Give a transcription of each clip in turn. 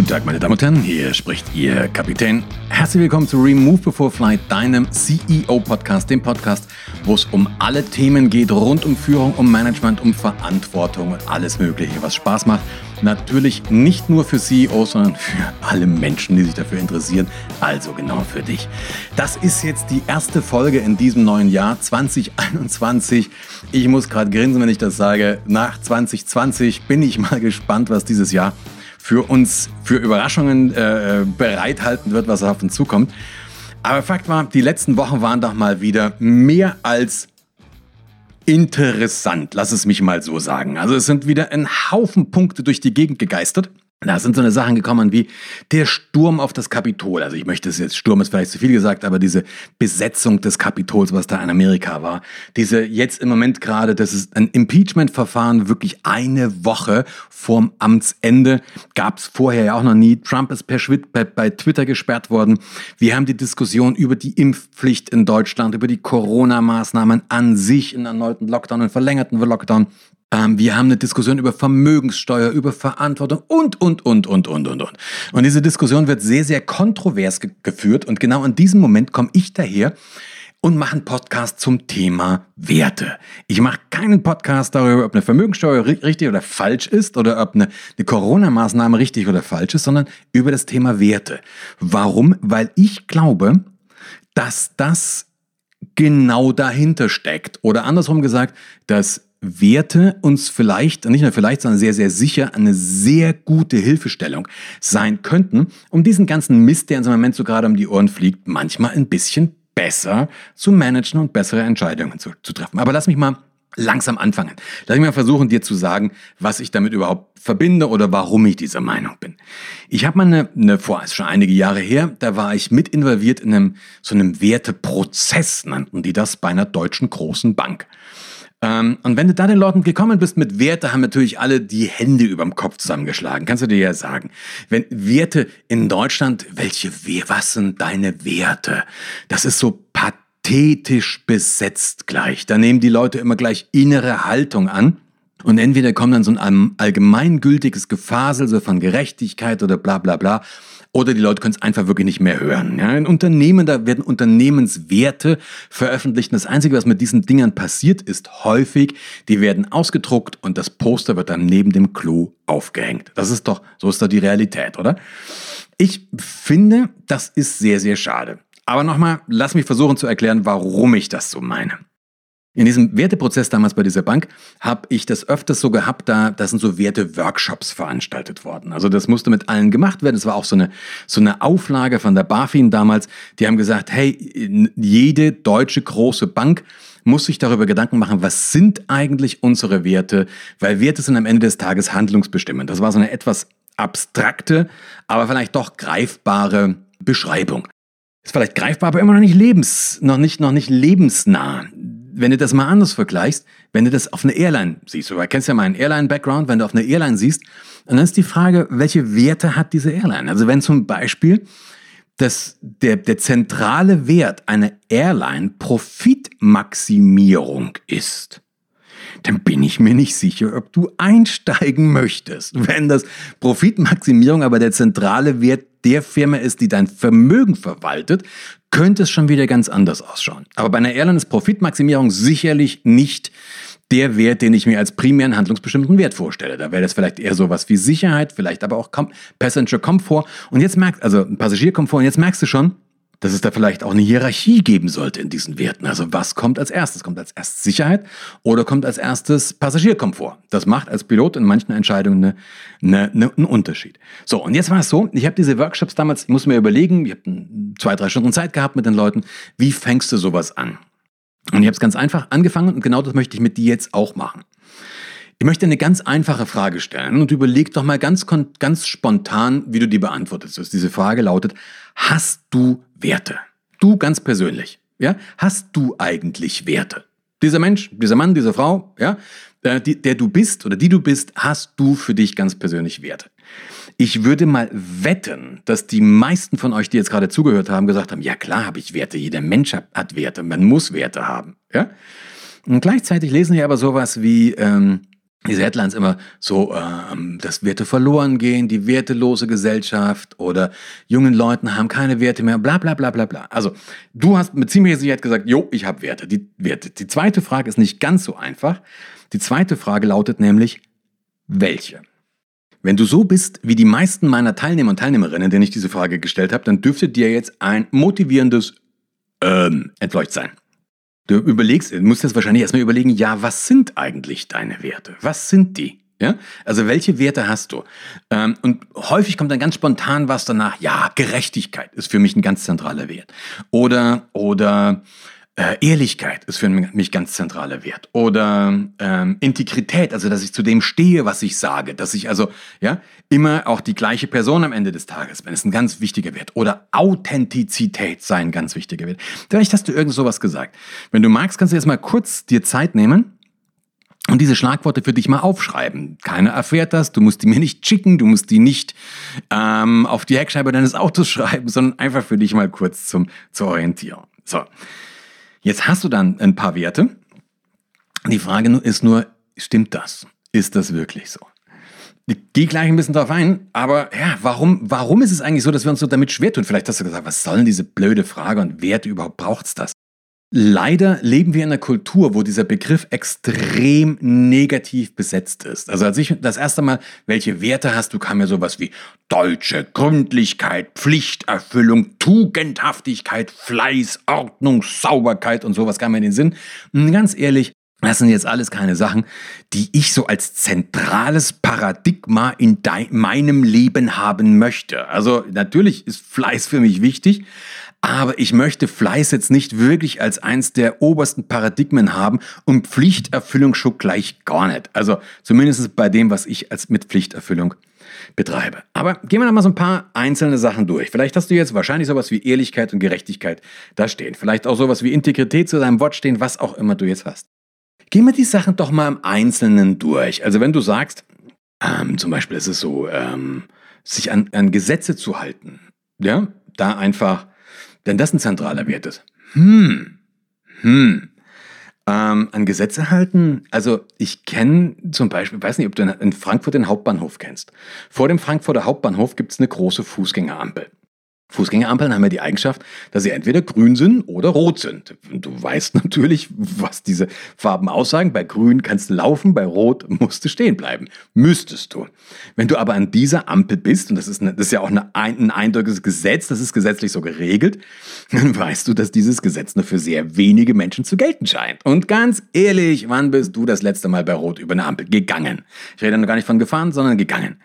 Guten Tag, meine Damen und Herren, hier spricht Ihr Kapitän. Herzlich willkommen zu Remove Before Flight, deinem CEO-Podcast, dem Podcast, wo es um alle Themen geht, rund um Führung, um Management, um Verantwortung und alles Mögliche, was Spaß macht. Natürlich nicht nur für CEOs, sondern für alle Menschen, die sich dafür interessieren, also genau für dich. Das ist jetzt die erste Folge in diesem neuen Jahr 2021. Ich muss gerade grinsen, wenn ich das sage. Nach 2020 bin ich mal gespannt, was dieses Jahr für uns für Überraschungen äh, bereithalten wird, was auf uns zukommt. Aber Fakt war, die letzten Wochen waren doch mal wieder mehr als interessant, lass es mich mal so sagen. Also es sind wieder ein Haufen Punkte durch die Gegend gegeistert. Da sind so eine Sachen gekommen wie der Sturm auf das Kapitol. Also ich möchte es jetzt, Sturm ist vielleicht zu viel gesagt, aber diese Besetzung des Kapitols, was da in Amerika war. Diese jetzt im Moment gerade, das ist ein Impeachment-Verfahren, wirklich eine Woche vorm Amtsende. Gab es vorher ja auch noch nie. Trump ist per Schwitt bei, bei Twitter gesperrt worden. Wir haben die Diskussion über die Impfpflicht in Deutschland, über die Corona-Maßnahmen an sich, einen erneuten Lockdown, einen verlängerten Lockdown. Ähm, wir haben eine Diskussion über Vermögenssteuer, über Verantwortung und, und, und, und, und, und, und. Und diese Diskussion wird sehr, sehr kontrovers ge geführt. Und genau in diesem Moment komme ich daher und mache einen Podcast zum Thema Werte. Ich mache keinen Podcast darüber, ob eine Vermögenssteuer richtig oder falsch ist oder ob eine, eine Corona-Maßnahme richtig oder falsch ist, sondern über das Thema Werte. Warum? Weil ich glaube, dass das genau dahinter steckt. Oder andersrum gesagt, dass Werte uns vielleicht, nicht nur vielleicht, sondern sehr, sehr sicher eine sehr gute Hilfestellung sein könnten, um diesen ganzen Mist, der uns im Moment so gerade um die Ohren fliegt, manchmal ein bisschen besser zu managen und bessere Entscheidungen zu, zu treffen. Aber lass mich mal langsam anfangen. Lass mich mal versuchen, dir zu sagen, was ich damit überhaupt verbinde oder warum ich dieser Meinung bin. Ich habe mal eine, eine vor, ist schon einige Jahre her, da war ich mit involviert in einem so einem Werteprozess, nannten die das bei einer deutschen großen Bank. Ähm, und wenn du da den Leuten gekommen bist mit Werte, haben natürlich alle die Hände überm Kopf zusammengeschlagen. Kannst du dir ja sagen. Wenn Werte in Deutschland, welche, was sind deine Werte? Das ist so pathetisch besetzt gleich. Da nehmen die Leute immer gleich innere Haltung an. Und entweder kommt dann so ein allgemeingültiges Gefasel so von Gerechtigkeit oder bla bla bla. Oder die Leute können es einfach wirklich nicht mehr hören. Ja, in Unternehmen, da werden Unternehmenswerte veröffentlicht. Und das Einzige, was mit diesen Dingern passiert, ist häufig, die werden ausgedruckt und das Poster wird dann neben dem Klo aufgehängt. Das ist doch, so ist doch die Realität, oder? Ich finde, das ist sehr, sehr schade. Aber nochmal, lass mich versuchen zu erklären, warum ich das so meine. In diesem Werteprozess damals bei dieser Bank habe ich das öfters so gehabt, da, da sind so Werte-Workshops veranstaltet worden. Also das musste mit allen gemacht werden. Es war auch so eine, so eine Auflage von der BaFin damals. Die haben gesagt, hey, jede deutsche große Bank muss sich darüber Gedanken machen, was sind eigentlich unsere Werte, weil Werte sind am Ende des Tages handlungsbestimmend. Das war so eine etwas abstrakte, aber vielleicht doch greifbare Beschreibung. Ist vielleicht greifbar, aber immer noch nicht lebens, noch nicht, noch nicht lebensnah wenn du das mal anders vergleichst, wenn du das auf eine Airline siehst, du kennst ja meinen Airline-Background, wenn du auf eine Airline siehst, dann ist die Frage, welche Werte hat diese Airline? Also wenn zum Beispiel das, der, der zentrale Wert einer Airline Profitmaximierung ist, dann bin ich mir nicht sicher, ob du einsteigen möchtest. Wenn das Profitmaximierung aber der zentrale Wert der Firma ist, die dein Vermögen verwaltet, könnte es schon wieder ganz anders ausschauen. Aber bei einer Airline ist Profitmaximierung sicherlich nicht der Wert, den ich mir als primären handlungsbestimmten Wert vorstelle. Da wäre das vielleicht eher sowas wie Sicherheit, vielleicht aber auch Passenger Comfort. Und jetzt merkst, also Passagierkomfort, und jetzt merkst du schon, dass es da vielleicht auch eine Hierarchie geben sollte in diesen Werten. Also was kommt als erstes? Kommt als erstes Sicherheit oder kommt als erstes Passagierkomfort? Das macht als Pilot in manchen Entscheidungen eine, eine, eine, einen Unterschied. So, und jetzt war es so, ich habe diese Workshops damals, ich muss mir überlegen, ich habe zwei, drei Stunden Zeit gehabt mit den Leuten, wie fängst du sowas an? Und ich habe es ganz einfach angefangen und genau das möchte ich mit dir jetzt auch machen. Ich möchte eine ganz einfache Frage stellen und überleg doch mal ganz, ganz spontan, wie du die beantwortest. Diese Frage lautet, hast du Werte? Du ganz persönlich, ja? Hast du eigentlich Werte? Dieser Mensch, dieser Mann, diese Frau, ja, der, der du bist oder die du bist, hast du für dich ganz persönlich Werte. Ich würde mal wetten, dass die meisten von euch, die jetzt gerade zugehört haben, gesagt haben, ja klar habe ich Werte, jeder Mensch hat, hat Werte, man muss Werte haben. Ja? Und gleichzeitig lesen wir aber sowas wie, ähm, diese Headlines immer so, ähm, dass Werte verloren gehen, die wertelose Gesellschaft oder jungen Leuten haben keine Werte mehr, bla bla bla bla bla. Also du hast mit ziemlicher Sicherheit gesagt, jo, ich habe Werte. Die Werte. Die zweite Frage ist nicht ganz so einfach. Die zweite Frage lautet nämlich, welche? Wenn du so bist wie die meisten meiner Teilnehmer und Teilnehmerinnen, denen ich diese Frage gestellt habe, dann dürfte dir jetzt ein motivierendes ähm, Entleucht sein. Du überlegst, musst jetzt wahrscheinlich erstmal überlegen, ja, was sind eigentlich deine Werte? Was sind die? Ja? Also welche Werte hast du? Ähm, und häufig kommt dann ganz spontan was danach, ja, Gerechtigkeit ist für mich ein ganz zentraler Wert. Oder, oder äh, Ehrlichkeit ist für mich ganz zentraler Wert. Oder ähm, Integrität, also dass ich zu dem stehe, was ich sage. Dass ich also ja immer auch die gleiche Person am Ende des Tages bin. ist ein ganz wichtiger Wert. Oder Authentizität sei ein ganz wichtiger Wert. Vielleicht hast du irgend sowas gesagt. Wenn du magst, kannst du jetzt mal kurz dir Zeit nehmen und diese Schlagworte für dich mal aufschreiben. Keiner erfährt das, du musst die mir nicht schicken, du musst die nicht ähm, auf die Heckscheibe deines Autos schreiben, sondern einfach für dich mal kurz zum, zur Orientierung. So, Jetzt hast du dann ein paar Werte. Die Frage ist nur, stimmt das? Ist das wirklich so? Ich gehe gleich ein bisschen drauf ein, aber ja, warum, warum ist es eigentlich so, dass wir uns so damit schwer tun? Vielleicht hast du gesagt, was soll denn diese blöde Frage und Werte überhaupt braucht es das? Leider leben wir in einer Kultur, wo dieser Begriff extrem negativ besetzt ist. Also als ich das erste Mal, welche Werte hast du, kam mir sowas wie deutsche Gründlichkeit, Pflichterfüllung, Tugendhaftigkeit, Fleiß, Ordnung, Sauberkeit und sowas kam mir in den Sinn. Und ganz ehrlich, das sind jetzt alles keine Sachen, die ich so als zentrales Paradigma in meinem Leben haben möchte. Also natürlich ist Fleiß für mich wichtig, aber ich möchte Fleiß jetzt nicht wirklich als eins der obersten Paradigmen haben und Pflichterfüllung schon gleich gar nicht. Also zumindest bei dem, was ich als mit Pflichterfüllung betreibe. Aber gehen wir noch mal so ein paar einzelne Sachen durch. Vielleicht hast du jetzt wahrscheinlich sowas wie Ehrlichkeit und Gerechtigkeit da stehen. Vielleicht auch sowas wie Integrität zu deinem Wort stehen, was auch immer du jetzt hast. Gehen wir die Sachen doch mal im Einzelnen durch. Also wenn du sagst, ähm, zum Beispiel ist es so, ähm, sich an, an Gesetze zu halten, ja, da einfach denn das ein zentraler Wert ist. Hm, hm. Ähm, an Gesetze halten? Also ich kenne zum Beispiel, weiß nicht, ob du in Frankfurt den Hauptbahnhof kennst. Vor dem Frankfurter Hauptbahnhof gibt es eine große Fußgängerampel. Fußgängerampeln haben ja die Eigenschaft, dass sie entweder grün sind oder rot sind. Du weißt natürlich, was diese Farben aussagen. Bei grün kannst du laufen, bei rot musst du stehen bleiben. Müsstest du. Wenn du aber an dieser Ampel bist, und das ist, eine, das ist ja auch eine, ein eindeutiges Gesetz, das ist gesetzlich so geregelt, dann weißt du, dass dieses Gesetz nur für sehr wenige Menschen zu gelten scheint. Und ganz ehrlich, wann bist du das letzte Mal bei rot über eine Ampel gegangen? Ich rede noch gar nicht von gefahren, sondern gegangen.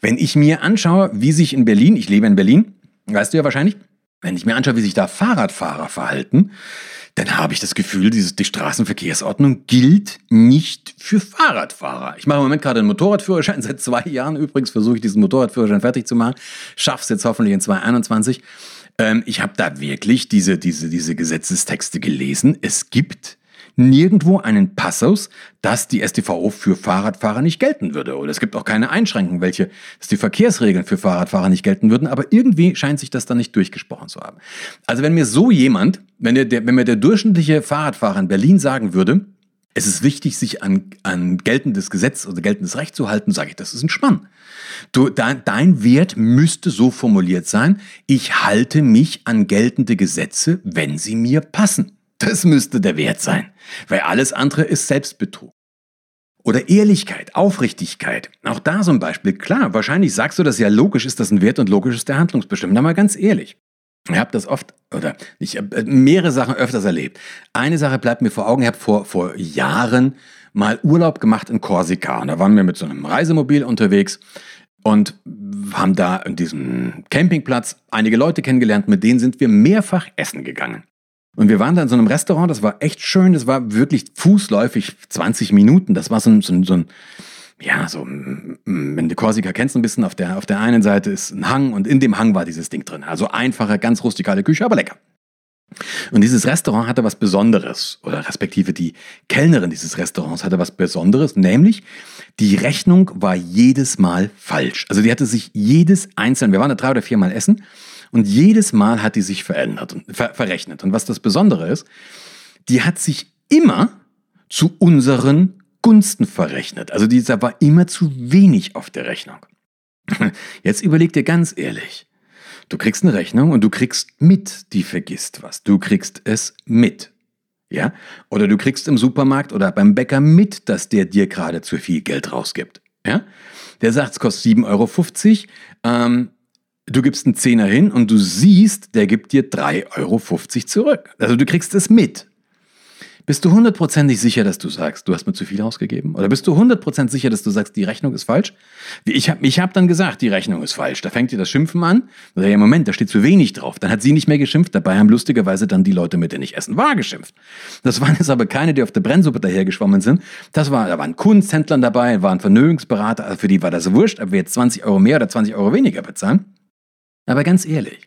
Wenn ich mir anschaue, wie sich in Berlin, ich lebe in Berlin, Weißt du ja wahrscheinlich, wenn ich mir anschaue, wie sich da Fahrradfahrer verhalten, dann habe ich das Gefühl, die Straßenverkehrsordnung gilt nicht für Fahrradfahrer. Ich mache im Moment gerade einen Motorradführerschein, seit zwei Jahren übrigens versuche ich diesen Motorradführerschein fertig zu machen, schaff's jetzt hoffentlich in 2021. Ähm, ich habe da wirklich diese, diese, diese Gesetzestexte gelesen. Es gibt nirgendwo einen Passus, dass die StVO für Fahrradfahrer nicht gelten würde. Oder es gibt auch keine Einschränkung, welche, dass die Verkehrsregeln für Fahrradfahrer nicht gelten würden. Aber irgendwie scheint sich das dann nicht durchgesprochen zu haben. Also wenn mir so jemand, wenn, der, wenn mir der durchschnittliche Fahrradfahrer in Berlin sagen würde, es ist wichtig, sich an, an geltendes Gesetz oder geltendes Recht zu halten, sage ich, das ist ein Spann. Du, dein, dein Wert müsste so formuliert sein, ich halte mich an geltende Gesetze, wenn sie mir passen. Das müsste der Wert sein, weil alles andere ist Selbstbetrug. Oder Ehrlichkeit, Aufrichtigkeit. Auch da ein Beispiel. Klar, wahrscheinlich sagst du, dass ja logisch ist, dass ein Wert und logisch ist der Handlungsbestimmung. Aber ganz ehrlich. Ich habe das oft, oder ich habe äh, mehrere Sachen öfters erlebt. Eine Sache bleibt mir vor Augen. Ich habe vor, vor Jahren mal Urlaub gemacht in Korsika. Und da waren wir mit so einem Reisemobil unterwegs und haben da in diesem Campingplatz einige Leute kennengelernt. Mit denen sind wir mehrfach essen gegangen. Und wir waren da in so einem Restaurant, das war echt schön, das war wirklich fußläufig 20 Minuten. Das war so ein, so ein, so ein ja, so, wenn du Korsika kennst ein bisschen, auf der, auf der einen Seite ist ein Hang und in dem Hang war dieses Ding drin. Also einfache, ganz rustikale Küche, aber lecker. Und dieses Restaurant hatte was Besonderes, oder respektive die Kellnerin dieses Restaurants hatte was Besonderes, nämlich die Rechnung war jedes Mal falsch. Also die hatte sich jedes einzelne, wir waren da drei oder vier Mal essen, und jedes Mal hat die sich verändert und ver verrechnet. Und was das Besondere ist, die hat sich immer zu unseren zugunsten verrechnet. Also dieser war immer zu wenig auf der Rechnung. Jetzt überleg dir ganz ehrlich. Du kriegst eine Rechnung und du kriegst mit, die vergisst was. Du kriegst es mit. Ja? Oder du kriegst im Supermarkt oder beim Bäcker mit, dass der dir gerade zu viel Geld rausgibt. Ja? Der sagt, es kostet 7,50 Euro. Ähm, du gibst einen Zehner hin und du siehst, der gibt dir 3,50 Euro zurück. Also du kriegst es mit. Bist du hundertprozentig sicher, dass du sagst, du hast mir zu viel ausgegeben? Oder bist du hundertprozentig sicher, dass du sagst, die Rechnung ist falsch? Ich habe ich hab dann gesagt, die Rechnung ist falsch. Da fängt dir das Schimpfen an. Oder ja, Moment, da steht zu wenig drauf. Dann hat sie nicht mehr geschimpft. Dabei haben lustigerweise dann die Leute, mit denen ich essen war, geschimpft. Das waren jetzt aber keine, die auf der Brennsuppe dahergeschwommen sind. Das war, da waren Kunsthändler dabei, waren Vermögensberater. Also für die war das wurscht, ob wir jetzt 20 Euro mehr oder 20 Euro weniger bezahlen. Aber ganz ehrlich,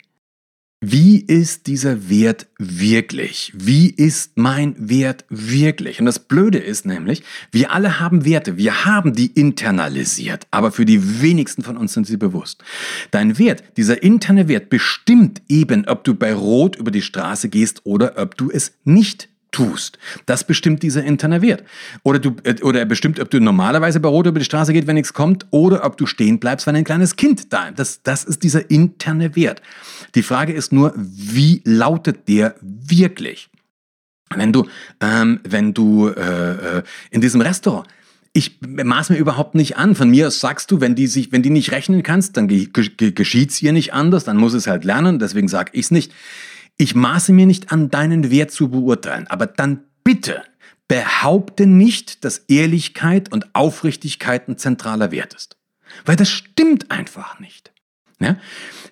wie ist dieser Wert wirklich? Wie ist mein Wert wirklich? Und das Blöde ist nämlich, wir alle haben Werte, wir haben die internalisiert, aber für die wenigsten von uns sind sie bewusst. Dein Wert, dieser interne Wert bestimmt eben, ob du bei Rot über die Straße gehst oder ob du es nicht tust. Das bestimmt dieser interne Wert. Oder, du, äh, oder er bestimmt, ob du normalerweise bei Rot über die Straße geht, wenn nichts kommt, oder ob du stehen bleibst, wenn ein kleines Kind da ist. Das, das ist dieser interne Wert. Die Frage ist nur, wie lautet der wirklich? Wenn du, ähm, wenn du äh, äh in diesem Restaurant ich maß mir überhaupt nicht an. Von mir aus sagst du, wenn die sich, wenn die nicht rechnen kannst, dann geschieht es ihr nicht anders, dann muss es halt lernen, deswegen sage ich es nicht. Ich maße mir nicht an, deinen Wert zu beurteilen, aber dann bitte behaupte nicht, dass Ehrlichkeit und Aufrichtigkeit ein zentraler Wert ist. Weil das stimmt einfach nicht. Ja?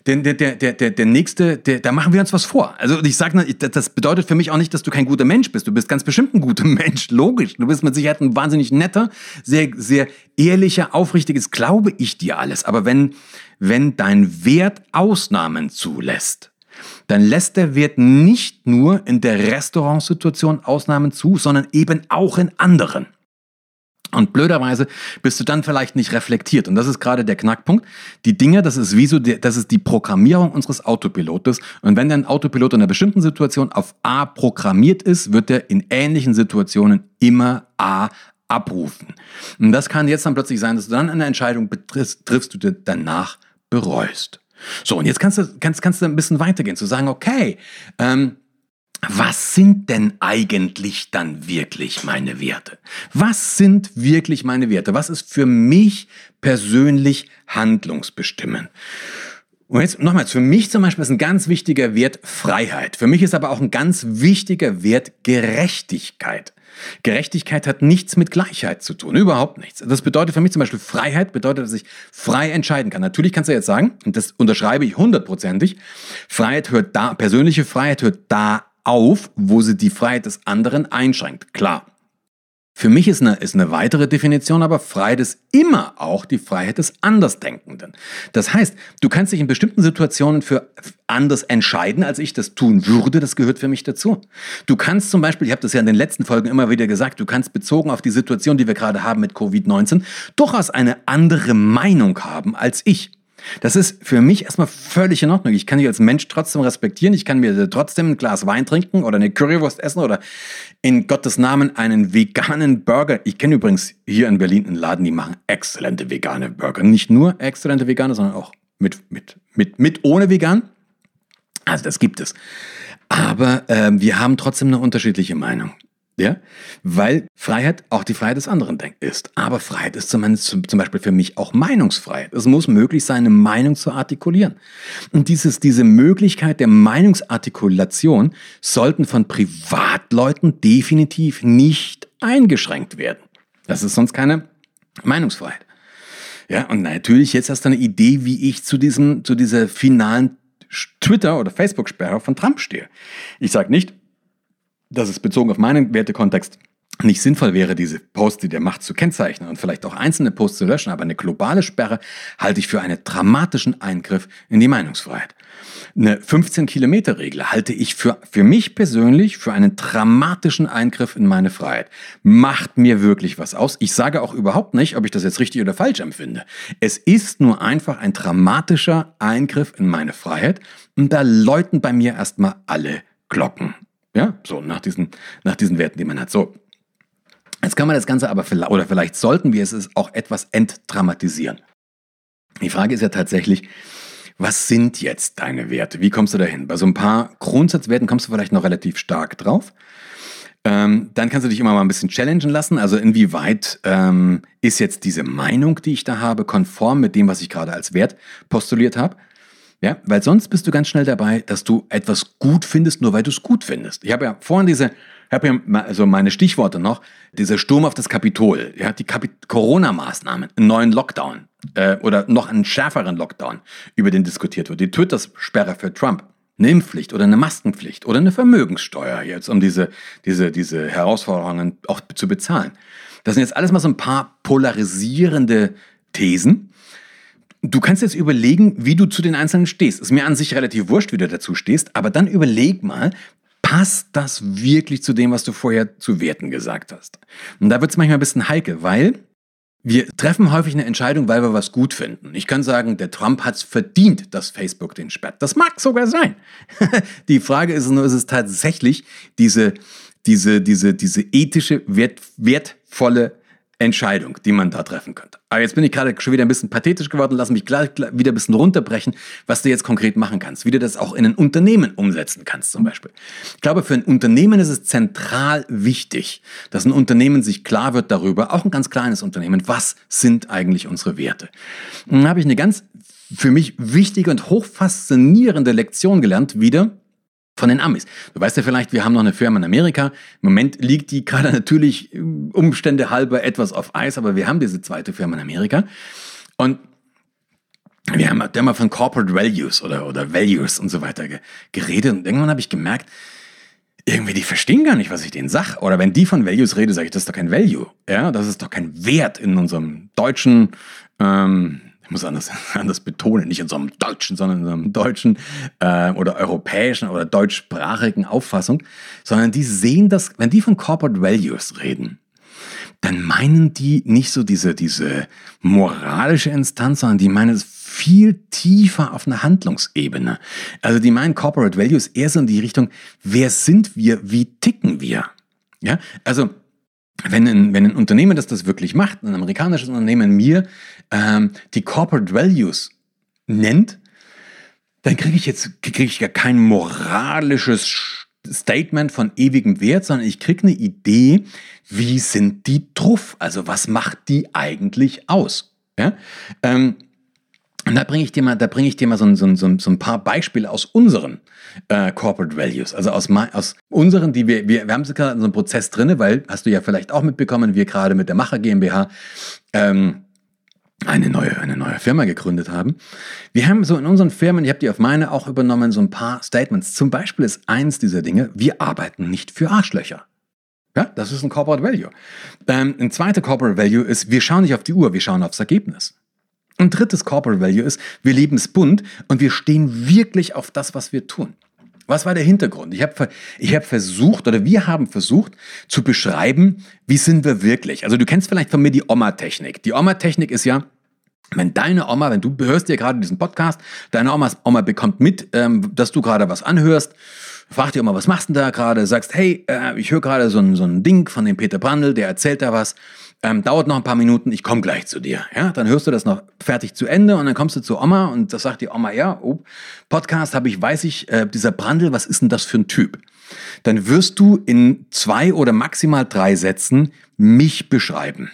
Der, der, der, der, der nächste, der, da machen wir uns was vor. Also ich sage, das bedeutet für mich auch nicht, dass du kein guter Mensch bist. Du bist ganz bestimmt ein guter Mensch, logisch. Du bist mit Sicherheit ein wahnsinnig netter, sehr, sehr ehrlicher, aufrichtiges, glaube ich dir alles. Aber wenn, wenn dein Wert Ausnahmen zulässt, dann lässt der Wirt nicht nur in der Restaurantsituation Ausnahmen zu, sondern eben auch in anderen. Und blöderweise bist du dann vielleicht nicht reflektiert. Und das ist gerade der Knackpunkt. Die Dinge, das ist wie so, das ist die Programmierung unseres Autopilotes. Und wenn dein Autopilot in einer bestimmten Situation auf A programmiert ist, wird er in ähnlichen Situationen immer A abrufen. Und das kann jetzt dann plötzlich sein, dass du dann eine Entscheidung triffst, triffst du dir danach bereust. So, und jetzt kannst du, kannst, kannst du ein bisschen weitergehen, zu sagen, okay, ähm, was sind denn eigentlich dann wirklich meine Werte? Was sind wirklich meine Werte? Was ist für mich persönlich handlungsbestimmend? Und jetzt nochmals, für mich zum Beispiel ist ein ganz wichtiger Wert Freiheit. Für mich ist aber auch ein ganz wichtiger Wert Gerechtigkeit. Gerechtigkeit hat nichts mit Gleichheit zu tun, überhaupt nichts. Das bedeutet für mich zum Beispiel Freiheit, bedeutet, dass ich frei entscheiden kann. Natürlich kannst du jetzt sagen, und das unterschreibe ich hundertprozentig, Freiheit hört da, persönliche Freiheit hört da auf, wo sie die Freiheit des anderen einschränkt. Klar. Für mich ist eine, ist eine weitere Definition aber Freiheit ist immer auch die Freiheit des Andersdenkenden. Das heißt, du kannst dich in bestimmten Situationen für anders entscheiden, als ich das tun würde. Das gehört für mich dazu. Du kannst zum Beispiel, ich habe das ja in den letzten Folgen immer wieder gesagt, du kannst bezogen auf die Situation, die wir gerade haben mit Covid-19, durchaus eine andere Meinung haben als ich. Das ist für mich erstmal völlig in Ordnung. Ich kann dich als Mensch trotzdem respektieren. Ich kann mir trotzdem ein Glas Wein trinken oder eine Currywurst essen oder in Gottes Namen einen veganen Burger. Ich kenne übrigens hier in Berlin einen Laden, die machen exzellente vegane Burger. Nicht nur exzellente vegane, sondern auch mit, mit, mit, mit ohne vegan. Also das gibt es. Aber äh, wir haben trotzdem eine unterschiedliche Meinung. Ja, weil Freiheit auch die Freiheit des anderen ist. Aber Freiheit ist zum Beispiel für mich auch Meinungsfreiheit. Es muss möglich sein, eine Meinung zu artikulieren. Und dieses, diese Möglichkeit der Meinungsartikulation sollten von Privatleuten definitiv nicht eingeschränkt werden. Das ist sonst keine Meinungsfreiheit. Ja, und natürlich jetzt hast du eine Idee, wie ich zu diesem, zu dieser finalen Twitter- oder Facebook-Sperre von Trump stehe. Ich sage nicht, dass es bezogen auf meinen Wertekontext nicht sinnvoll wäre, diese Posts, die der macht, zu kennzeichnen und vielleicht auch einzelne Posts zu löschen, aber eine globale Sperre halte ich für einen dramatischen Eingriff in die Meinungsfreiheit. Eine 15-Kilometer-Regel halte ich für, für mich persönlich für einen dramatischen Eingriff in meine Freiheit. Macht mir wirklich was aus. Ich sage auch überhaupt nicht, ob ich das jetzt richtig oder falsch empfinde. Es ist nur einfach ein dramatischer Eingriff in meine Freiheit und da läuten bei mir erstmal alle Glocken. Ja, so nach diesen, nach diesen Werten, die man hat. So. Jetzt kann man das Ganze aber, oder vielleicht sollten wir es auch etwas entdramatisieren. Die Frage ist ja tatsächlich, was sind jetzt deine Werte? Wie kommst du dahin? Bei so ein paar Grundsatzwerten kommst du vielleicht noch relativ stark drauf. Ähm, dann kannst du dich immer mal ein bisschen challengen lassen. Also inwieweit ähm, ist jetzt diese Meinung, die ich da habe, konform mit dem, was ich gerade als Wert postuliert habe? Ja, weil sonst bist du ganz schnell dabei, dass du etwas gut findest, nur weil du es gut findest. Ich habe ja vorhin diese, habe ja also meine Stichworte noch, dieser Sturm auf das Kapitol, ja, die Corona-Maßnahmen, einen neuen Lockdown äh, oder noch einen schärferen Lockdown, über den diskutiert wird, die Twitter-Sperre für Trump eine Impfpflicht oder eine Maskenpflicht oder eine Vermögenssteuer jetzt, um diese, diese, diese Herausforderungen auch zu bezahlen. Das sind jetzt alles mal so ein paar polarisierende Thesen. Du kannst jetzt überlegen, wie du zu den Einzelnen stehst. Ist mir an sich relativ wurscht, wie du dazu stehst, aber dann überleg mal, passt das wirklich zu dem, was du vorher zu Werten gesagt hast? Und da wird es manchmal ein bisschen heikel, weil wir treffen häufig eine Entscheidung, weil wir was gut finden. Ich kann sagen, der Trump hat es verdient, dass Facebook den sperrt. Das mag sogar sein. Die Frage ist nur, ist es tatsächlich diese, diese, diese, diese ethische, wert, wertvolle Entscheidung, die man da treffen könnte. Aber jetzt bin ich gerade schon wieder ein bisschen pathetisch geworden, lass mich gleich wieder ein bisschen runterbrechen, was du jetzt konkret machen kannst, wie du das auch in ein Unternehmen umsetzen kannst zum Beispiel. Ich glaube, für ein Unternehmen ist es zentral wichtig, dass ein Unternehmen sich klar wird darüber, auch ein ganz kleines Unternehmen, was sind eigentlich unsere Werte. Und dann habe ich eine ganz für mich wichtige und hochfaszinierende Lektion gelernt, wieder von den Amis. Du weißt ja vielleicht, wir haben noch eine Firma in Amerika. Im Moment liegt die gerade natürlich äh, Umstände halber etwas auf Eis, aber wir haben diese zweite Firma in Amerika. Und wir haben ja mal von Corporate Values oder, oder Values und so weiter geredet. Und irgendwann habe ich gemerkt, irgendwie, die verstehen gar nicht, was ich denen sage. Oder wenn die von Values rede, sage ich, das ist doch kein Value. Ja, das ist doch kein Wert in unserem deutschen ähm, ich muss anders, anders betonen, nicht in so einem deutschen, sondern in so einem deutschen äh, oder europäischen oder deutschsprachigen Auffassung, sondern die sehen das, wenn die von Corporate Values reden, dann meinen die nicht so diese, diese moralische Instanz, sondern die meinen es viel tiefer auf einer Handlungsebene. Also die meinen Corporate Values eher so in die Richtung, wer sind wir, wie ticken wir? Ja, also wenn ein, wenn ein Unternehmen, das das wirklich macht, ein amerikanisches Unternehmen mir ähm, die Corporate Values nennt, dann kriege ich jetzt kriege ich ja kein moralisches Statement von ewigem Wert, sondern ich kriege eine Idee, wie sind die truff? Also was macht die eigentlich aus? Ja? Ähm, und da bringe ich dir mal, da bringe ich dir mal so, so, so, so ein paar Beispiele aus unseren äh, Corporate Values, also aus, aus unseren, die wir, wir, wir haben gerade in so einem Prozess drinne, weil hast du ja vielleicht auch mitbekommen, wir gerade mit der Macher GmbH ähm, eine neue, eine neue Firma gegründet haben. Wir haben so in unseren Firmen, ich habe die auf meine auch übernommen, so ein paar Statements. Zum Beispiel ist eins dieser Dinge, wir arbeiten nicht für Arschlöcher. Ja, das ist ein Corporate Value. Ähm, ein zweiter Corporate Value ist, wir schauen nicht auf die Uhr, wir schauen aufs Ergebnis. Ein drittes Corporate Value ist, wir leben es bunt und wir stehen wirklich auf das, was wir tun. Was war der Hintergrund? Ich habe ich hab versucht oder wir haben versucht zu beschreiben, wie sind wir wirklich. Also du kennst vielleicht von mir die Oma-Technik. Die Oma-Technik ist ja, wenn deine Oma, wenn du hörst dir gerade diesen Podcast, deine Oma, Oma bekommt mit, ähm, dass du gerade was anhörst, fragt die Oma, was machst du da gerade? Sagst, hey, äh, ich höre gerade so ein, so ein Ding von dem Peter Brandl, der erzählt da was ähm, dauert noch ein paar Minuten, ich komme gleich zu dir. Ja, dann hörst du das noch fertig zu Ende und dann kommst du zu Oma und das sagt die Oma, ja, oh, Podcast habe ich, weiß ich, äh, dieser Brandl, was ist denn das für ein Typ? Dann wirst du in zwei oder maximal drei Sätzen mich beschreiben.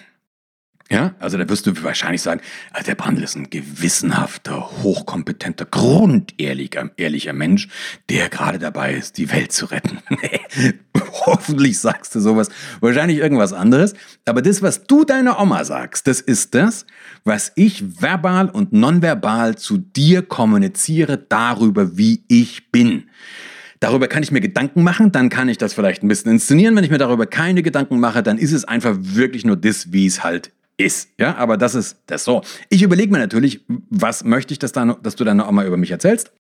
Ja, also da wirst du wahrscheinlich sagen, ah, der Brandl ist ein gewissenhafter, hochkompetenter, grundehrlicher ehrlicher Mensch, der gerade dabei ist, die Welt zu retten. Hoffentlich sagst du sowas, wahrscheinlich irgendwas anderes. Aber das, was du deiner Oma sagst, das ist das, was ich verbal und nonverbal zu dir kommuniziere darüber, wie ich bin. Darüber kann ich mir Gedanken machen, dann kann ich das vielleicht ein bisschen inszenieren. Wenn ich mir darüber keine Gedanken mache, dann ist es einfach wirklich nur das, wie es halt ist. Ja, aber das ist das so. Ich überlege mir natürlich, was möchte ich, dass, da, dass du dann auch mal über mich erzählst.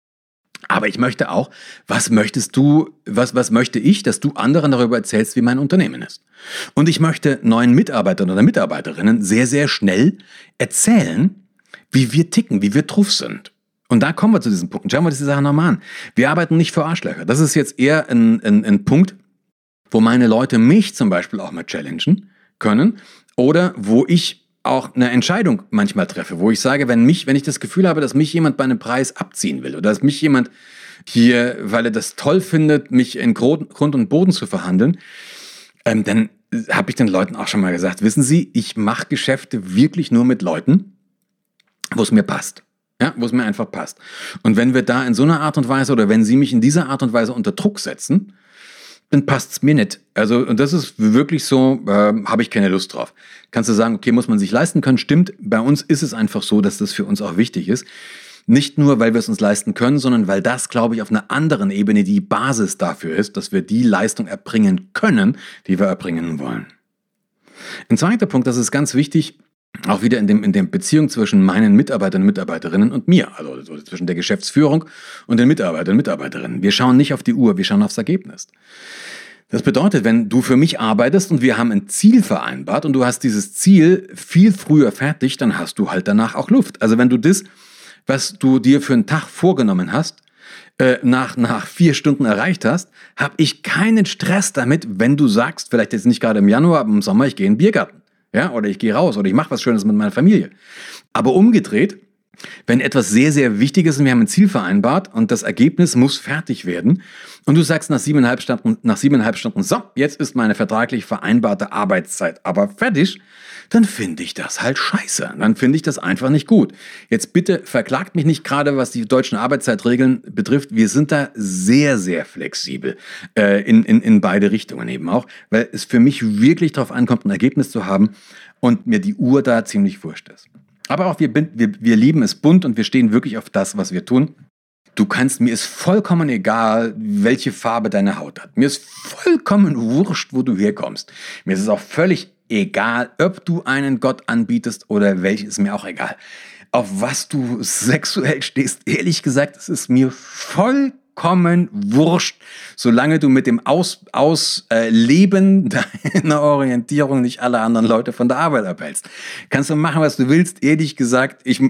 Aber ich möchte auch, was möchtest du, was, was möchte ich, dass du anderen darüber erzählst, wie mein Unternehmen ist. Und ich möchte neuen Mitarbeitern oder Mitarbeiterinnen sehr, sehr schnell erzählen, wie wir ticken, wie wir truff sind. Und da kommen wir zu diesem Punkt. Schauen wir uns die Sache nochmal an. Wir arbeiten nicht für Arschlöcher. Das ist jetzt eher ein, ein, ein Punkt, wo meine Leute mich zum Beispiel auch mal challengen können oder wo ich auch eine Entscheidung manchmal treffe, wo ich sage, wenn mich, wenn ich das Gefühl habe, dass mich jemand bei einem Preis abziehen will oder dass mich jemand hier, weil er das toll findet, mich in Grund und Boden zu verhandeln, ähm, dann habe ich den Leuten auch schon mal gesagt, wissen Sie, ich mache Geschäfte wirklich nur mit Leuten, wo es mir passt. Ja, wo es mir einfach passt. Und wenn wir da in so einer Art und Weise oder wenn Sie mich in dieser Art und Weise unter Druck setzen, dann passt es mir nicht. Also, und das ist wirklich so, äh, habe ich keine Lust drauf. Kannst du sagen, okay, muss man sich leisten können? Stimmt, bei uns ist es einfach so, dass das für uns auch wichtig ist. Nicht nur, weil wir es uns leisten können, sondern weil das, glaube ich, auf einer anderen Ebene die Basis dafür ist, dass wir die Leistung erbringen können, die wir erbringen wollen. Ein zweiter Punkt, das ist ganz wichtig, auch wieder in dem, in dem Beziehung zwischen meinen Mitarbeitern und Mitarbeiterinnen und mir, also zwischen der Geschäftsführung und den Mitarbeitern und Mitarbeiterinnen. Wir schauen nicht auf die Uhr, wir schauen aufs Ergebnis. Das bedeutet, wenn du für mich arbeitest und wir haben ein Ziel vereinbart und du hast dieses Ziel viel früher fertig, dann hast du halt danach auch Luft. Also wenn du das, was du dir für einen Tag vorgenommen hast, äh, nach, nach vier Stunden erreicht hast, habe ich keinen Stress damit, wenn du sagst, vielleicht jetzt nicht gerade im Januar, aber im Sommer, ich gehe in den Biergarten. Ja, oder ich gehe raus oder ich mache was Schönes mit meiner Familie. Aber umgedreht, wenn etwas sehr, sehr wichtig ist und wir haben ein Ziel vereinbart und das Ergebnis muss fertig werden und du sagst nach siebeneinhalb Stunden, nach siebeneinhalb Stunden, so, jetzt ist meine vertraglich vereinbarte Arbeitszeit aber fertig, dann finde ich das halt scheiße. Dann finde ich das einfach nicht gut. Jetzt bitte verklagt mich nicht gerade, was die deutschen Arbeitszeitregeln betrifft. Wir sind da sehr, sehr flexibel äh, in, in, in beide Richtungen eben auch, weil es für mich wirklich darauf ankommt, ein Ergebnis zu haben und mir die Uhr da ziemlich wurscht ist. Aber auch wir, wir, wir lieben es bunt und wir stehen wirklich auf das, was wir tun. Du kannst, mir ist vollkommen egal, welche Farbe deine Haut hat. Mir ist vollkommen wurscht, wo du herkommst. Mir ist es auch völlig egal, ob du einen Gott anbietest oder welches, ist mir auch egal. Auf was du sexuell stehst, ehrlich gesagt, es ist mir vollkommen wurscht, solange du mit dem Ausleben Aus, äh, deiner Orientierung nicht alle anderen Leute von der Arbeit abhältst. Kannst du machen, was du willst, ehrlich gesagt, ich,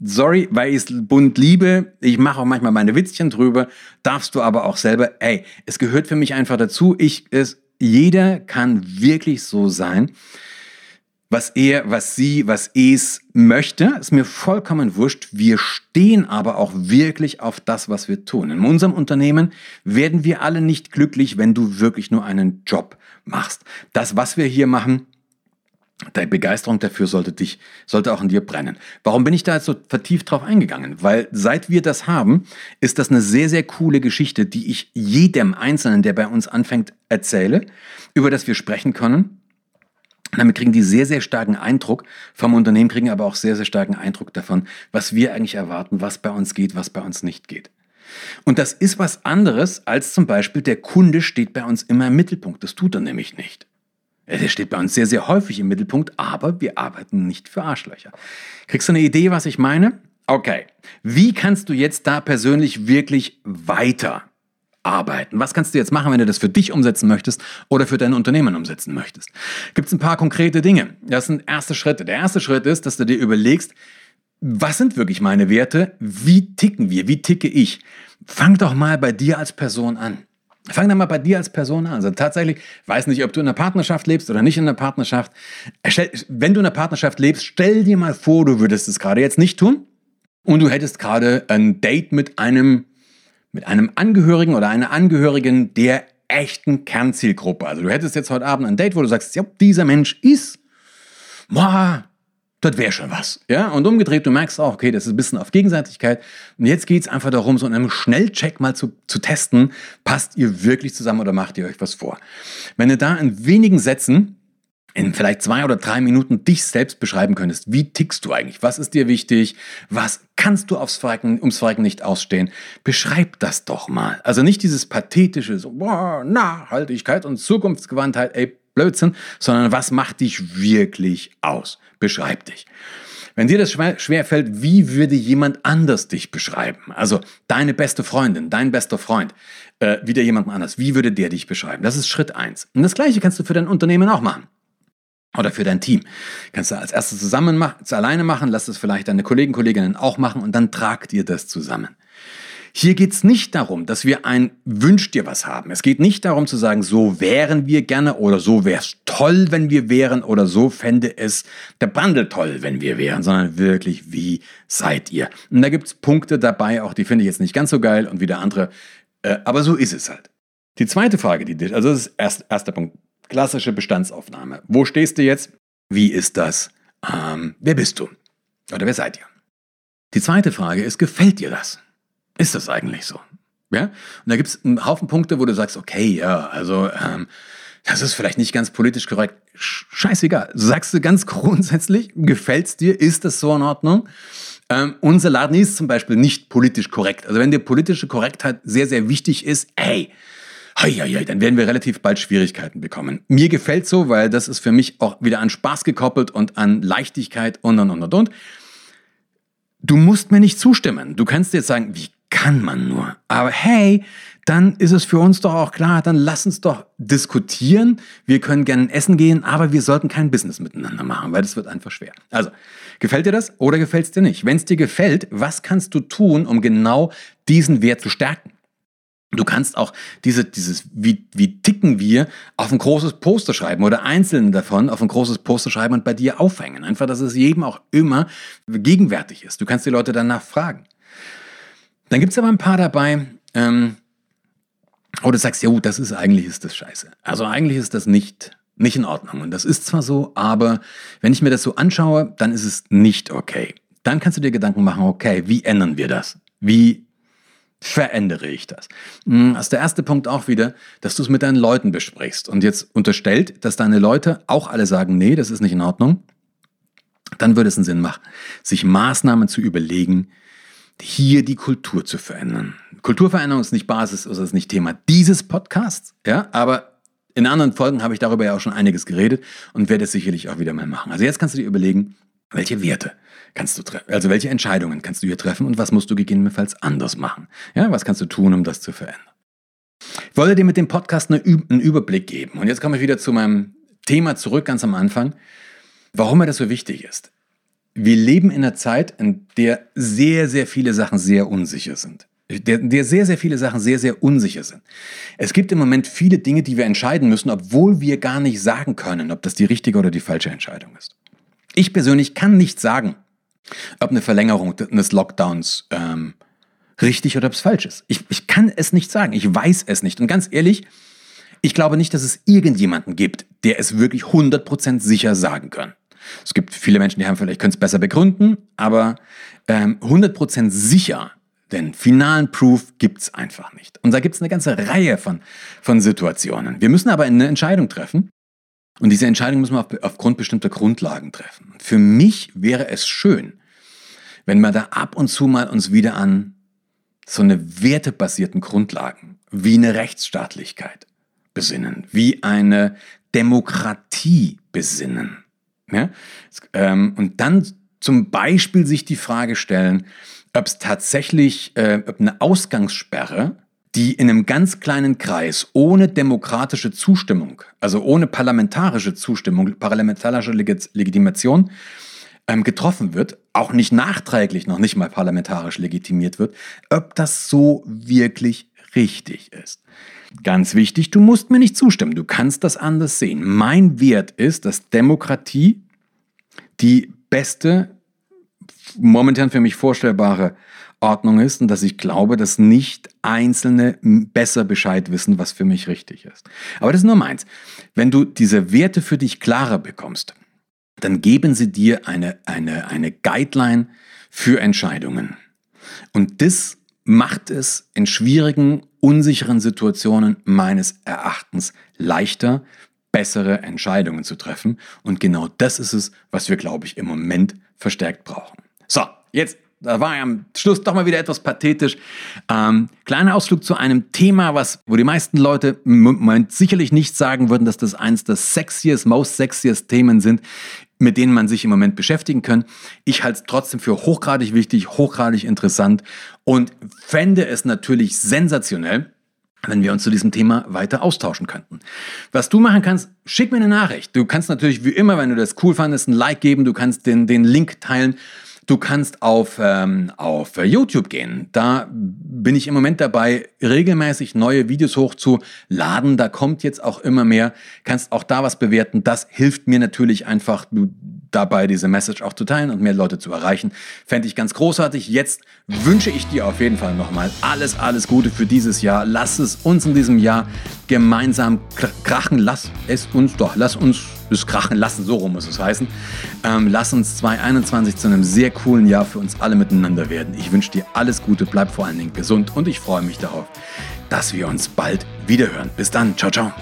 sorry, weil ich es bunt liebe, ich mache auch manchmal meine Witzchen drüber, darfst du aber auch selber, ey, es gehört für mich einfach dazu, ich, es, jeder kann wirklich so sein, was er, was sie, was es möchte, ist mir vollkommen wurscht. Wir stehen aber auch wirklich auf das, was wir tun. In unserem Unternehmen werden wir alle nicht glücklich, wenn du wirklich nur einen Job machst. Das, was wir hier machen, Deine Begeisterung dafür sollte dich, sollte auch in dir brennen. Warum bin ich da jetzt so vertieft drauf eingegangen? Weil seit wir das haben, ist das eine sehr, sehr coole Geschichte, die ich jedem Einzelnen, der bei uns anfängt, erzähle, über das wir sprechen können. Damit kriegen die sehr, sehr starken Eindruck vom Unternehmen, kriegen aber auch sehr, sehr starken Eindruck davon, was wir eigentlich erwarten, was bei uns geht, was bei uns nicht geht. Und das ist was anderes als zum Beispiel der Kunde steht bei uns immer im Mittelpunkt. Das tut er nämlich nicht. Der steht bei uns sehr, sehr häufig im Mittelpunkt, aber wir arbeiten nicht für Arschlöcher. Kriegst du eine Idee, was ich meine? Okay. Wie kannst du jetzt da persönlich wirklich weiter arbeiten? Was kannst du jetzt machen, wenn du das für dich umsetzen möchtest oder für dein Unternehmen umsetzen möchtest? Gibt es ein paar konkrete Dinge. Das sind erste Schritte. Der erste Schritt ist, dass du dir überlegst, was sind wirklich meine Werte? Wie ticken wir? Wie ticke ich? Fang doch mal bei dir als Person an. Fang dann mal bei dir als Person an. Also tatsächlich, weiß nicht, ob du in einer Partnerschaft lebst oder nicht in einer Partnerschaft. Wenn du in einer Partnerschaft lebst, stell dir mal vor, du würdest es gerade jetzt nicht tun und du hättest gerade ein Date mit einem, mit einem Angehörigen oder einer Angehörigen der echten Kernzielgruppe. Also du hättest jetzt heute Abend ein Date, wo du sagst, ja, dieser Mensch ist, boah, das wäre schon was. Ja, und umgedreht, du merkst auch, okay, das ist ein bisschen auf Gegenseitigkeit. Und jetzt geht es einfach darum, so in einem Schnellcheck mal zu, zu testen, passt ihr wirklich zusammen oder macht ihr euch was vor? Wenn du da in wenigen Sätzen in vielleicht zwei oder drei Minuten dich selbst beschreiben könntest. Wie tickst du eigentlich? Was ist dir wichtig? Was kannst du aufs Verrecken, ums Verrecken nicht ausstehen? Beschreib das doch mal. Also nicht dieses pathetische, so, boah, Nachhaltigkeit und Zukunftsgewandtheit, ey, Blödsinn, sondern was macht dich wirklich aus? Beschreib dich. Wenn dir das schwer fällt, wie würde jemand anders dich beschreiben? Also deine beste Freundin, dein bester Freund, äh, wieder jemand anders, wie würde der dich beschreiben? Das ist Schritt eins. Und das gleiche kannst du für dein Unternehmen auch machen. Oder für dein Team. Kannst du als erstes zusammen machen, alleine machen, lass es vielleicht deine Kollegen, Kolleginnen auch machen und dann tragt ihr das zusammen. Hier geht es nicht darum, dass wir ein Wünsch dir was haben. Es geht nicht darum zu sagen, so wären wir gerne oder so wäre es toll, wenn wir wären oder so fände es der Bundle toll, wenn wir wären, sondern wirklich, wie seid ihr? Und da gibt es Punkte dabei, auch die finde ich jetzt nicht ganz so geil und wieder andere, äh, aber so ist es halt. Die zweite Frage, die also das ist erst, erster Punkt, klassische Bestandsaufnahme. Wo stehst du jetzt? Wie ist das? Ähm, wer bist du? Oder wer seid ihr? Die zweite Frage ist, gefällt dir das? Ist das eigentlich so? Ja? Und da gibt es einen Haufen Punkte, wo du sagst, okay, ja, also ähm, das ist vielleicht nicht ganz politisch korrekt. Scheißegal. Sagst du ganz grundsätzlich, gefällt es dir? Ist das so in Ordnung? Ähm, unser Laden ist zum Beispiel nicht politisch korrekt. Also wenn dir politische Korrektheit sehr, sehr wichtig ist, ey, hei, hei, dann werden wir relativ bald Schwierigkeiten bekommen. Mir gefällt so, weil das ist für mich auch wieder an Spaß gekoppelt und an Leichtigkeit und und und und und. Du musst mir nicht zustimmen. Du kannst jetzt sagen, wie kann man nur? Aber hey, dann ist es für uns doch auch klar, dann lass uns doch diskutieren. Wir können gerne essen gehen, aber wir sollten kein Business miteinander machen, weil das wird einfach schwer. Also, gefällt dir das oder gefällt es dir nicht? Wenn es dir gefällt, was kannst du tun, um genau diesen Wert zu stärken? Du kannst auch diese, dieses, wie, wie ticken wir, auf ein großes Poster schreiben oder einzelne davon auf ein großes Poster schreiben und bei dir aufhängen. Einfach, dass es jedem auch immer gegenwärtig ist. Du kannst die Leute danach fragen. Dann gibt es aber ein paar dabei, ähm, wo du sagst, ja, das ist eigentlich ist das scheiße. Also eigentlich ist das nicht, nicht in Ordnung. Und das ist zwar so, aber wenn ich mir das so anschaue, dann ist es nicht okay. Dann kannst du dir Gedanken machen, okay, wie ändern wir das? Wie verändere ich das? Hm, das ist der erste Punkt auch wieder, dass du es mit deinen Leuten besprichst und jetzt unterstellt, dass deine Leute auch alle sagen, nee, das ist nicht in Ordnung, dann würde es einen Sinn machen, sich Maßnahmen zu überlegen, hier die Kultur zu verändern. Kulturveränderung ist nicht Basis, also ist nicht Thema dieses Podcasts, ja, aber in anderen Folgen habe ich darüber ja auch schon einiges geredet und werde es sicherlich auch wieder mal machen. Also jetzt kannst du dir überlegen, welche Werte kannst du treffen? Also welche Entscheidungen kannst du hier treffen und was musst du gegebenenfalls anders machen? Ja, was kannst du tun, um das zu verändern? Ich wollte dir mit dem Podcast einen Überblick geben. Und jetzt komme ich wieder zu meinem Thema zurück, ganz am Anfang, warum mir das so wichtig ist. Wir leben in einer Zeit, in der sehr, sehr viele Sachen sehr unsicher sind. Der, der sehr, sehr viele Sachen sehr, sehr unsicher sind. Es gibt im Moment viele Dinge, die wir entscheiden müssen, obwohl wir gar nicht sagen können, ob das die richtige oder die falsche Entscheidung ist. Ich persönlich kann nicht sagen, ob eine Verlängerung des Lockdowns ähm, richtig oder ob es falsch ist. Ich, ich kann es nicht sagen. Ich weiß es nicht. Und ganz ehrlich, ich glaube nicht, dass es irgendjemanden gibt, der es wirklich 100% sicher sagen kann. Es gibt viele Menschen, die haben vielleicht können es besser begründen, aber ähm, 100% sicher, denn finalen Proof gibt es einfach nicht. Und da gibt es eine ganze Reihe von, von Situationen. Wir müssen aber eine Entscheidung treffen und diese Entscheidung müssen wir auf, aufgrund bestimmter Grundlagen treffen. Für mich wäre es schön, wenn wir da ab und zu mal uns wieder an so eine wertebasierten Grundlagen wie eine Rechtsstaatlichkeit besinnen, wie eine Demokratie besinnen. Ja? Ähm, und dann zum Beispiel sich die Frage stellen, ob es tatsächlich äh, ob eine Ausgangssperre die in einem ganz kleinen Kreis ohne demokratische Zustimmung, also ohne parlamentarische Zustimmung, parlamentarische Legitimation ähm, getroffen wird, auch nicht nachträglich noch nicht mal parlamentarisch legitimiert wird, ob das so wirklich richtig ist. Ganz wichtig, du musst mir nicht zustimmen, du kannst das anders sehen. Mein Wert ist, dass Demokratie die beste, momentan für mich vorstellbare Ordnung ist und dass ich glaube, dass nicht Einzelne besser Bescheid wissen, was für mich richtig ist. Aber das ist nur meins. Wenn du diese Werte für dich klarer bekommst, dann geben sie dir eine, eine, eine Guideline für Entscheidungen. Und das macht es in schwierigen, unsicheren Situationen meines Erachtens leichter, bessere Entscheidungen zu treffen. Und genau das ist es, was wir, glaube ich, im Moment verstärkt brauchen. So, jetzt da war am Schluss doch mal wieder etwas pathetisch. Ähm, kleiner Ausflug zu einem Thema, was, wo die meisten Leute im Moment sicherlich nicht sagen würden, dass das eins der sexiest, most sexiest Themen sind, mit denen man sich im Moment beschäftigen kann. Ich halte es trotzdem für hochgradig wichtig, hochgradig interessant und fände es natürlich sensationell, wenn wir uns zu diesem Thema weiter austauschen könnten. Was du machen kannst, schick mir eine Nachricht. Du kannst natürlich wie immer, wenn du das cool fandest, ein Like geben, du kannst den, den Link teilen Du kannst auf, ähm, auf YouTube gehen. Da bin ich im Moment dabei, regelmäßig neue Videos hochzuladen. Da kommt jetzt auch immer mehr. Kannst auch da was bewerten. Das hilft mir natürlich einfach dabei, diese Message auch zu teilen und mehr Leute zu erreichen. Fände ich ganz großartig. Jetzt wünsche ich dir auf jeden Fall nochmal alles, alles Gute für dieses Jahr. Lass es uns in diesem Jahr gemeinsam krachen. Lass es uns doch, lass uns es krachen lassen, so rum muss es heißen. Ähm, lass uns 2021 zu einem sehr coolen Jahr für uns alle miteinander werden. Ich wünsche dir alles Gute, bleib vor allen Dingen gesund und ich freue mich darauf, dass wir uns bald wiederhören. Bis dann, ciao, ciao.